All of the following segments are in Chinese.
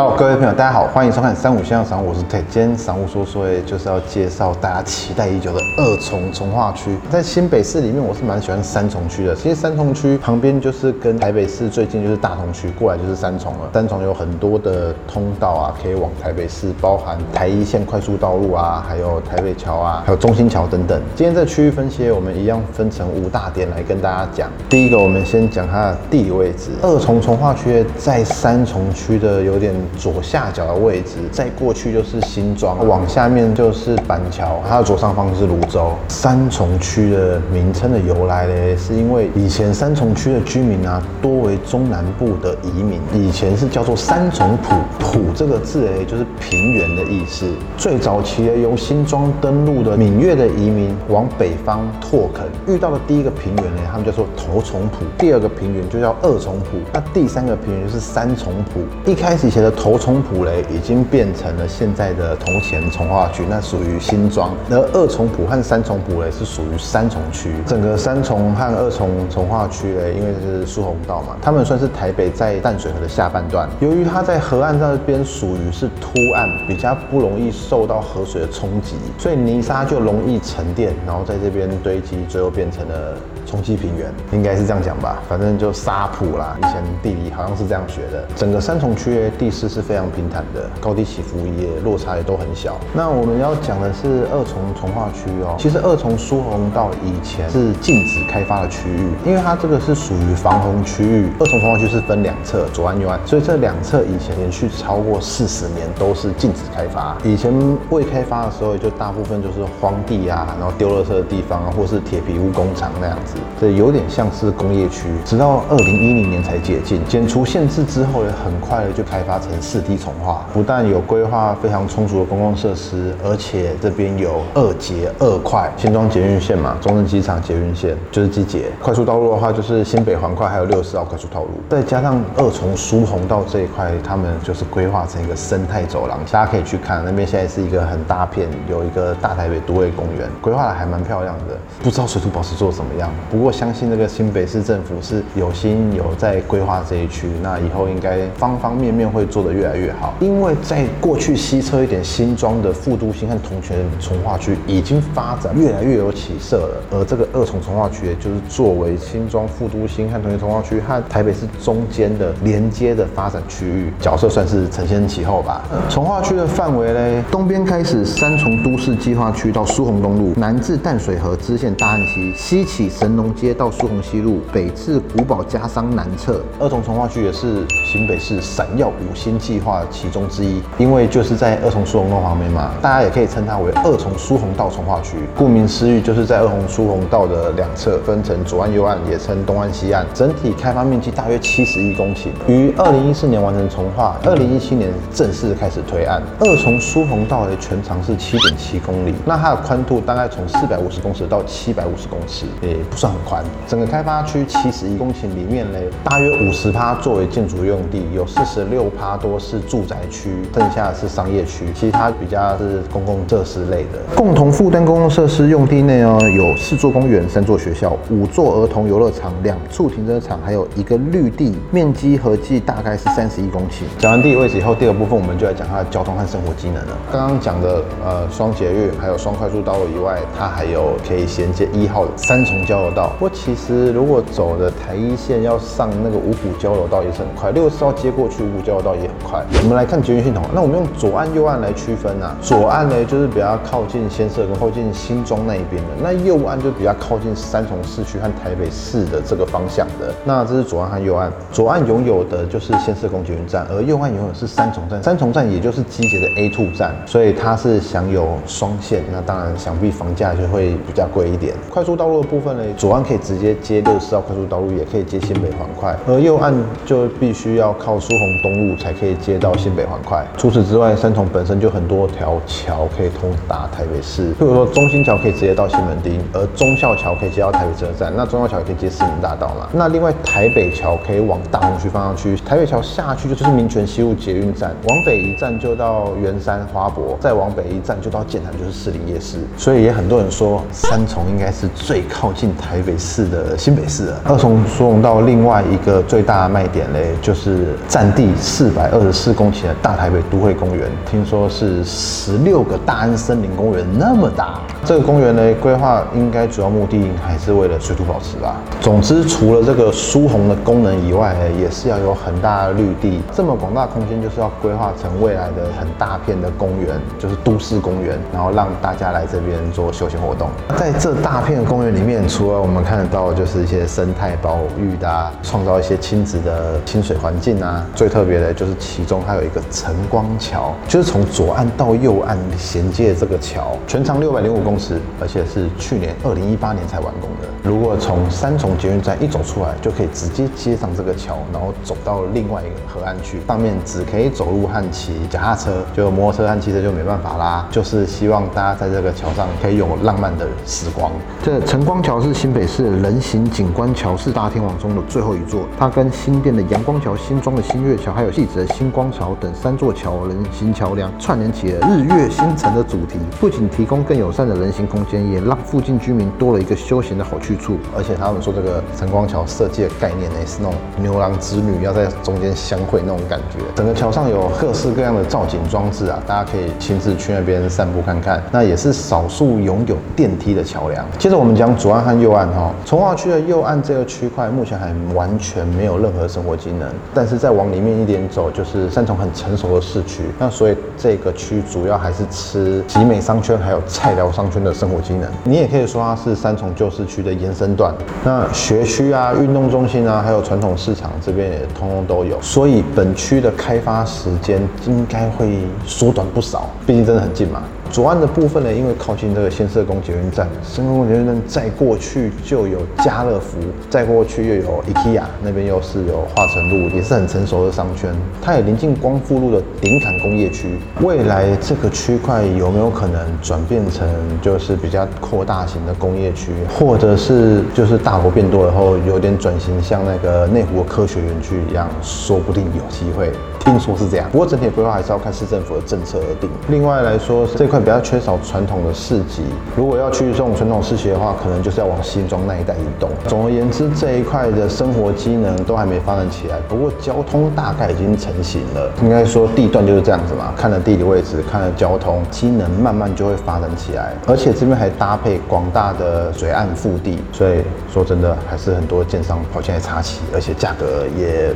Hello，各位朋友，大家好，欢迎收看三五先生赏，我是 Ted。今天商务说说，就是要介绍大家期待已久的二重从化区。在新北市里面，我是蛮喜欢三重区的。其实三重区旁边就是跟台北市最近就是大同区，过来就是三重了。三重有很多的通道啊，可以往台北市，包含台一线快速道路啊，还有台北桥啊，还有中心桥等等。今天这区域分析，我们一样分成五大点来跟大家讲。第一个，我们先讲它的地理位置。二重从化区在三重区的有点。左下角的位置，再过去就是新庄，往下面就是板桥，它的左上方是泸州。三重区的名称的由来呢，是因为以前三重区的居民啊，多为中南部的移民，以前是叫做三重埔，埔这个字嘞，就是平原的意思。最早期的由新庄登陆的闽粤的移民往北方拓垦，遇到的第一个平原呢，他们叫做头重埔，第二个平原就叫二重埔，那第三个平原就是三重埔。一开始以前的头重埔雷已经变成了现在的铜钱从化区，那属于新庄；而二重埔和三重埔雷是属于三重区。整个三重和二重从化区嘞，因为是疏洪道嘛，他们算是台北在淡水河的下半段。由于它在河岸这边属于是凸岸，比较不容易受到河水的冲击，所以泥沙就容易沉淀，然后在这边堆积，最后变成了。冲积平原应该是这样讲吧，反正就沙土啦。以前地理好像是这样学的。整个三重区的地势是非常平坦的，高低起伏也落差也都很小。那我们要讲的是二重从化区哦。其实二重疏洪道以前是禁止开发的区域，因为它这个是属于防洪区域。二重从化区是分两侧，左岸右岸，所以这两侧以前连续超过四十年都是禁止开发。以前未开发的时候，就大部分就是荒地啊，然后丢垃圾的地方啊，或是铁皮屋工厂那样子。这有点像是工业区，直到二零一零年才解禁，减除限制之后，也很快的就开发成四 D 重化。不但有规划非常充足的公共设施，而且这边有二捷二快，新庄捷运线嘛，中正机场捷运线就是机捷。快速道路的话，就是新北环快，还有六十号快速道路。再加上二重疏洪道这一块，他们就是规划成一个生态走廊，大家可以去看那边，现在是一个很大片，有一个大台北都会公园，规划的还蛮漂亮的。不知道水土保持做怎么样？不过相信这个新北市政府是有心有在规划这一区，那以后应该方方面面会做做得越来越好。因为在过去西侧一点新庄的副都心和同泉从化区已经发展越来越有起色了，而这个二重从化区也就是作为新庄副都心和同泉从化区和台北市中间的连接的发展区域，角色算是承先启后吧。从化区的范围嘞，东边开始三重都市计划区到苏虹东路，南至淡水河支线大安溪，西起神农街。到苏虹西路北至古堡家商南侧，二重从化区也是新北市闪耀五星计划其中之一，因为就是在二重疏洪道旁边嘛，大家也可以称它为二重疏洪道从化区。顾名思义，就是在二重疏洪道的两侧分成左岸、右岸，也称东岸、西岸。整体开发面积大约七十一公顷，于二零一四年完成重化，二零一七年正式开始推案。二重疏洪道的全长是七点七公里，那它的宽度大概从四百五十公尺到七百五十公尺，也不算很宽。整个开发区七十一公顷里面嘞，大约五十趴作为建筑用地，有四十六趴多是住宅区，剩下是商业区，其他比较是公共设施类的。共同负担公共设施用地内哦，有四座公园、三座学校、五座儿童游乐场、两处停车场，还有一个绿地，面积合计大概是三十一公顷。讲完地理位置以后，第二部分我们就来讲它的交通和生活机能了。刚刚讲的呃双捷运还有双快速道路以外，它还有可以衔接一号的三重交流道。不过其实如果走的台一线要上那个五股交流道也是很快，六十号接过去五股交流道也很快。我们来看捷运系统，那我们用左岸右岸来区分啊。左岸呢就是比较靠近先社跟靠近新庄那一边的，那右岸就比较靠近三重市区和台北市的这个方向的。那这是左岸和右岸，左岸拥有的就是先社公捷运站，而右岸拥有是三重站。三重站也就是机捷的 A two 站，所以它是享有双线。那当然想必房价就会比较贵一点。快速道路的部分呢，左岸可以直接接六十号快速道路，也可以接新北环快，而右岸就必须要靠苏虹东路才可以接到新北环快。除此之外，三重本身就很多条桥可以通达台北市，譬如说中心桥可以直接到西门町，而中校桥可以接到台北车站，那中校桥也可以接市民大道嘛。那另外台北桥可以往大同区方向去，台北桥下去就是民权西路捷运站，往北一站就到圆山花博，再往北一站就到建潭，就是士林夜市。所以也很多人说三重应该是最靠近台北市的新北市。二重疏洪道另外一个最大的卖点嘞，就是占地四百百二十四公顷的大台北都会公园，听说是十六个大安森林公园那么大。这个公园呢，规划应该主要目的还是为了水土保持吧。总之，除了这个疏洪的功能以外，也是要有很大的绿地。这么广大空间，就是要规划成未来的很大片的公园，就是都市公园，然后让大家来这边做休闲活动。在这大片公园里面，除了我们看得到就是一些生态保育的，创造一些亲子的清水环境啊。最特别的就是其中还有一个晨光桥，就是从左岸到右岸衔接的这个桥，全长六百零五公尺，而且是去年二零一八年才完工的。如果从三重捷运站一走出来，就可以直接接上这个桥，然后走到另外一个河岸去。上面只可以走路和骑脚踏车，就摩托车和汽车就没办法啦。就是希望大家在这个桥上可以有浪漫的时光。这晨光桥是新北市人行景观桥四大天王中的最后一座，它跟新店的阳光桥、新庄的新月桥，还有戏子的星光桥等三座桥人行桥梁串联起了日月星辰的主题。不仅提供更友善的人行空间，也让附近居民多了一个休闲的好去处。而且他们说这个晨光桥设计的概念呢，是那种牛郎织女要在中间相会那种感觉。整个桥上有各式各样的造景装置啊，大家可以亲自去那边散步看看。那也是少数拥有电梯的桥梁。接着我们讲左岸和右岸哈，从化区的右岸这个区块目前还完全没有任何生活机能，但是再往里面一点走，就是三重很成熟的市区。那所以这个区主要还是吃集美商圈还有菜寮商圈的生活机能。你也可以说它是三重旧市区的延伸段。那学区啊、运动中心啊，还有传统市场这边也通通都有。所以本区的开发时间应该会缩短不少，毕竟真的很近嘛。左岸的部分呢，因为靠近这个新社公捷运站，新社公捷运站再过去就有家乐福，再过去又有 IKEA，那边又是有化成路，也是很成熟的商圈。它也临近光复路的顶坎工业区。未来这个区块有没有可能转变成就是比较扩大型的工业区，或者是就是大楼变多以后有点转型，像那个内湖科学园区一样，说不定有机会。听说是这样，不过整体规划还是要看市政府的政策而定。另外来说，这块比较缺少传统的市集，如果要去这种传统市集的话，可能就是要往新庄那一带移动。总而言之，这一块的生活机能都还没发展起来，不过交通大概已经成型了。应该说地段就是这样子嘛，看了地理位置，看了交通机能，慢慢就会发展起来。而且这边还搭配广大的水岸腹地，所以说真的还是很多建商跑进来插旗，而且价格也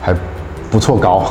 还。不错高。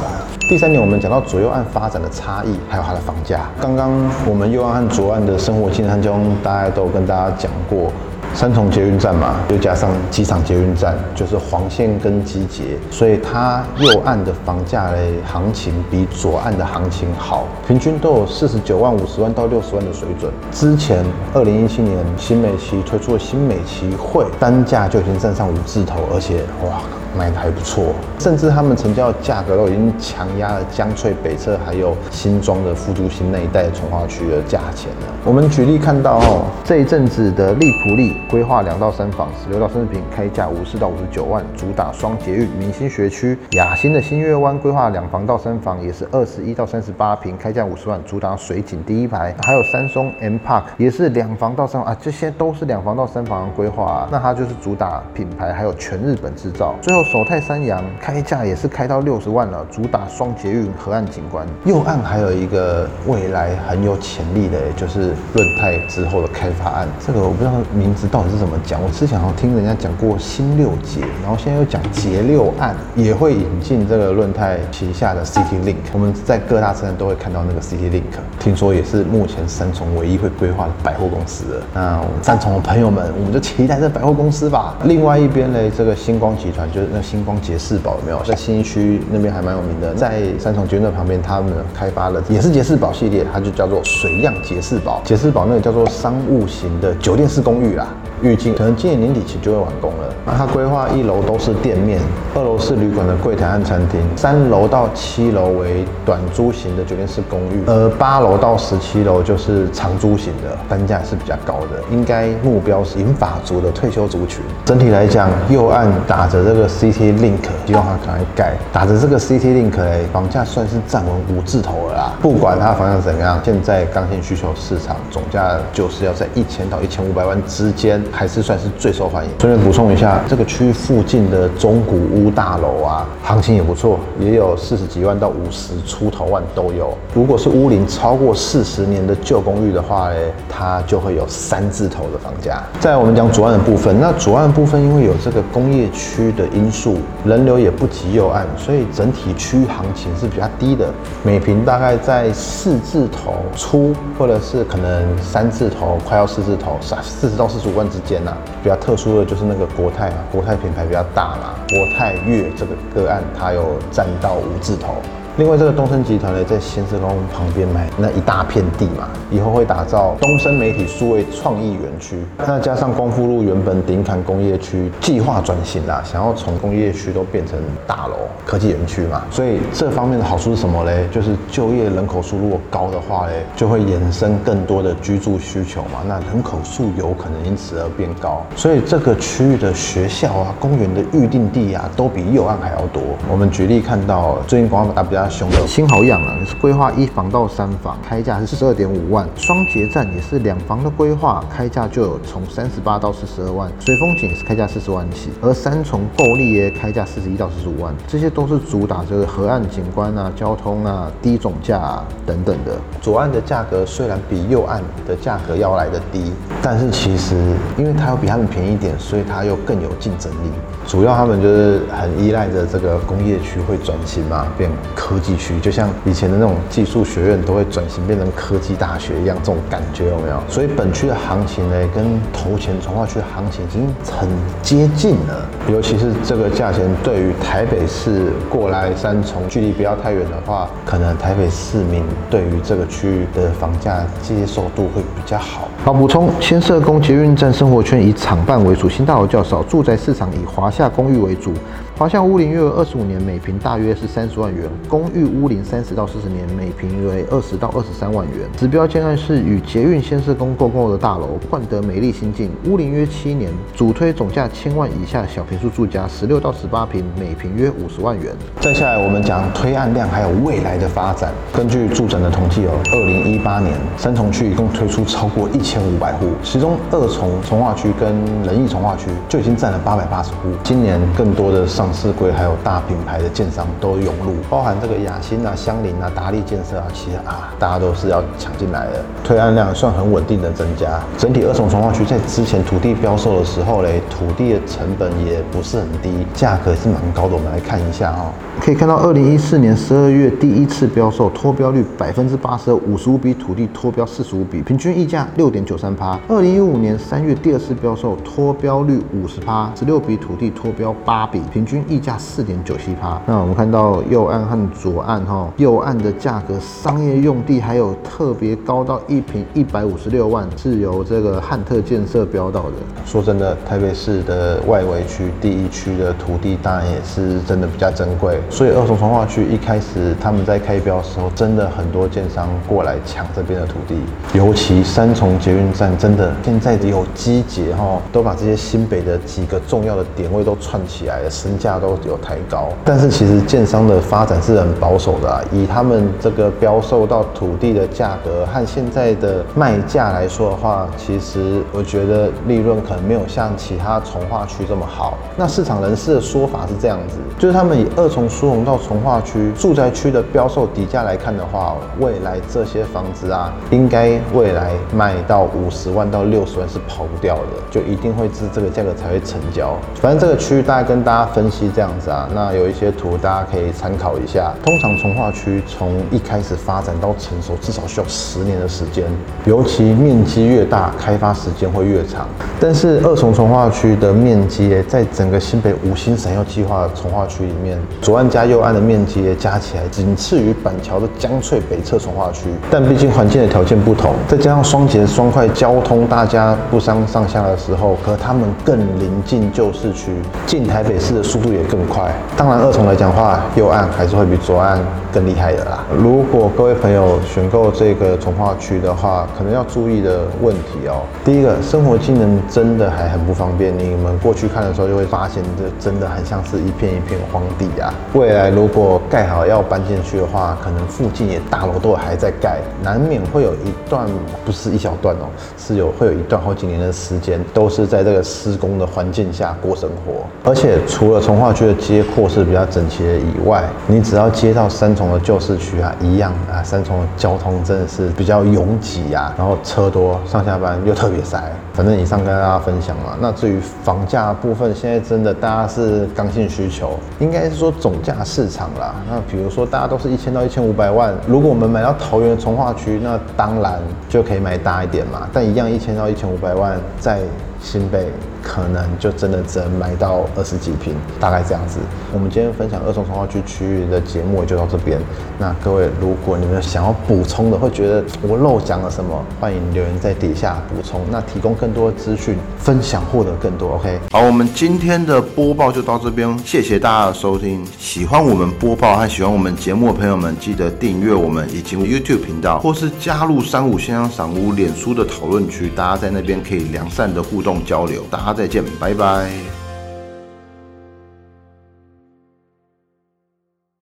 第三点，我们讲到左右岸发展的差异，还有它的房价。刚刚我们右岸和左岸的生活机能交通，大家都有跟大家讲过。三重捷运站嘛，又加上机场捷运站，就是黄线跟机捷，所以它右岸的房价嘞行情比左岸的行情好，平均都有四十九万、五十万到六十万的水准。之前二零一七年新美期推出的新美期会单价就已经站上五字头，而且哇。卖的还不错，甚至他们成交的价格都已经强压了江翠北侧还有新庄的复都新那一带从化区的价钱了。我们举例看到哦，这一阵子的利普利规划两到三房，十六到三十平，开价五十到五十九万，主打双捷运明星学区。雅新的新月湾规划两房到三房，也是二十一到三十八平，开价五十万，主打水景第一排。还有三松 M Park 也是两房到三房啊，这些都是两房到三房的规划啊。那它就是主打品牌，还有全日本制造。最后。首泰三阳开开价也是开到六十万了，主打双捷运河岸景观。右岸还有一个未来很有潜力的，就是润泰之后的开发案。这个我不知道名字到底是怎么讲，我之前好像听人家讲过新六捷，然后现在又讲捷六案，也会引进这个润泰旗下的 City Link。我们在各大车站都会看到那个 City Link，听说也是目前三重唯一会规划的百货公司。那三重的朋友们，我们就期待这百货公司吧。另外一边呢，这个星光集团就是。那星光杰士宝有没有？在新一区那边还蛮有名的，在三重捷运站旁边，他们开发了也是杰士堡系列，它就叫做水漾杰士堡。杰士堡那个叫做商务型的酒店式公寓啦。预计可能今年年底前就会完工了。那它规划一楼都是店面，二楼是旅馆的柜台和餐厅，三楼到七楼为短租型的酒店式公寓，而八楼到十七楼就是长租型的，单价是比较高的。应该目标是银发族的退休族群。整体来讲，右岸打着这个 CT Link，希望它赶快盖。打着这个 CT Link，哎，房价算是站稳五字头了啦。不管它房价怎么样，现在刚性需求市场总价就是要在一千到一千五百万之间。还是算是最受欢迎。顺便补充一下，这个区域附近的中古屋大楼啊，行情也不错，也有四十几万到五十出头万都有。如果是屋龄超过四十年的旧公寓的话呢，它就会有三字头的房价。在我们讲左岸的部分，那左岸部分因为有这个工业区的因素，人流也不及右岸，所以整体区域行情是比较低的，每平大概在四字头出，或者是可能三字头快要四字头，四四十到四十五万之间呐。比较特殊的就是那个国泰嘛，国泰品牌比较大嘛，国泰粤这个个案它有占到五字头。另外，这个东升集团呢，在新社工旁边买那一大片地嘛，以后会打造东升媒体数位创意园区。那加上光复路原本顶坎工业区计划转型啦，想要从工业区都变成大楼科技园区嘛，所以这方面的好处是什么嘞？就是就业人口数如果高的话嘞，就会衍生更多的居住需求嘛，那人口数有可能因此而变高。所以这个区域的学校啊、公园的预定地啊，都比右岸还要多。我们举例看到最近广告打比较。新好养啊，是规划一房到三房，开价是四十二点五万。双捷站也是两房的规划，开价就有从三十八到四十二万。水风景是开价四十万起，而三重购利耶开价四十一到四十五万，这些都是主打这个河岸景观啊、交通啊、低总价啊等等的。左岸的价格虽然比右岸的价格要来的低，但是其实因为它要比他们便宜一点，所以它又更有竞争力。主要他们就是很依赖着这个工业区会转型嘛，变科科技区，就像以前的那种技术学院都会转型变成科技大学一样，这种感觉有没有？所以本区的行情呢，跟头前从化区的行情已经很接近了。尤其是这个价钱，对于台北市过来三重距离不要太远的话，可能台北市民对于这个区域的房价接受度会比较好。好，补充：先社工捷运站生活圈以厂办为主，新大楼较少，住宅市场以华夏公寓为主。华夏屋龄约为二十五年，每平大约是三十万元；公寓屋龄三十到四十年，每平为二十到二十三万元。指标建案是与捷运先施工共构的大楼，冠德美丽新境，屋龄约七年，主推总价千万以下小平数住家，十六到十八平，每平约五十万元。再下来我们讲推案量还有未来的发展。根据住诊的统计哦，二零一八年三重区一共推出超过一千五百户，其中二重从化区跟仁义从化区就已经占了八百八十户。今年更多的上上市柜还有大品牌的建商都涌入，包含这个雅欣啊、香林啊、达利建设啊，其实啊，大家都是要抢进来的。推案量算很稳定的增加，整体二重重化区在之前土地标售的时候嘞，土地的成本也不是很低，价格是蛮高的。我们来看一下哦，可以看到二零一四年十二月第一次标售，脱标率百分之八十二，五十五笔土地脱标四十五笔，平均溢价六点九三趴。二零一五年三月第二次标售，脱标率五十趴，十六笔土地脱标八笔，平均。均溢价四点九七趴。那我们看到右岸和左岸哈，右岸的价格商业用地还有特别高到一平一百五十六万，是由这个汉特建设标到的。说真的，台北市的外围区第一区的土地当然也是真的比较珍贵，所以二重重化区一开始他们在开标的时候，真的很多建商过来抢这边的土地，尤其三重捷运站真的现在有机捷哈，都把这些新北的几个重要的点位都串起来了，身价都有抬高，但是其实建商的发展是很保守的啊。以他们这个标售到土地的价格和现在的卖价来说的话，其实我觉得利润可能没有像其他从化区这么好。那市场人士的说法是这样子，就是他们以二重疏洪到从化区住宅区的标售底价来看的话，未来这些房子啊，应该未来卖到五十万到六十万是跑不掉的，就一定会是这个价格才会成交。反正这个区域大概跟大家分。析这样子啊，那有一些图大家可以参考一下。通常从化区从一开始发展到成熟，至少需要十年的时间，尤其面积越大，开发时间会越长。但是二重从化区的面积，在整个新北五星闪耀计划从化区里面，左岸加右岸的面积加起来仅次于板桥的江翠北侧从化区。但毕竟环境的条件不同，再加上双捷双快交通，大家不相上下的时候，可他们更临近旧市区，近台北市的速。度也更快。当然，二重来讲话，右岸还是会比左岸更厉害的啦。如果各位朋友选购这个从化区的话，可能要注意的问题哦。第一个，生活机能真的还很不方便。你们过去看的时候就会发现，这真的很像是一片一片荒地啊。未来如果盖好要搬进去的话，可能附近也大楼都还在盖，难免会有一段不是一小段哦，是有会有一段好几年的时间都是在这个施工的环境下过生活。而且除了从从化区的街廓是比较整齐的以外，你只要接到三重的旧市区啊，一样啊，三重的交通真的是比较拥挤啊，然后车多，上下班又特别塞。反正以上跟大家分享嘛。那至于房价部分，现在真的大家是刚性需求，应该是说总价市场啦。那比如说大家都是一千到一千五百万，如果我们买到桃园从化区，那当然就可以买大一点嘛。但一样一千到一千五百万，在新北。可能就真的只能买到二十几平，大概这样子。我们今天分享二重从化区区域的节目就到这边。那各位，如果你们想要补充的，会觉得我漏讲了什么，欢迎留言在底下补充。那提供更多的资讯，分享获得更多。OK，好，我们今天的播报就到这边，谢谢大家的收听。喜欢我们播报和喜欢我们节目的朋友们，记得订阅我们以及 YouTube 频道，或是加入三五先生赏屋脸书的讨论区，大家在那边可以良善的互动交流。大家。再见，拜拜。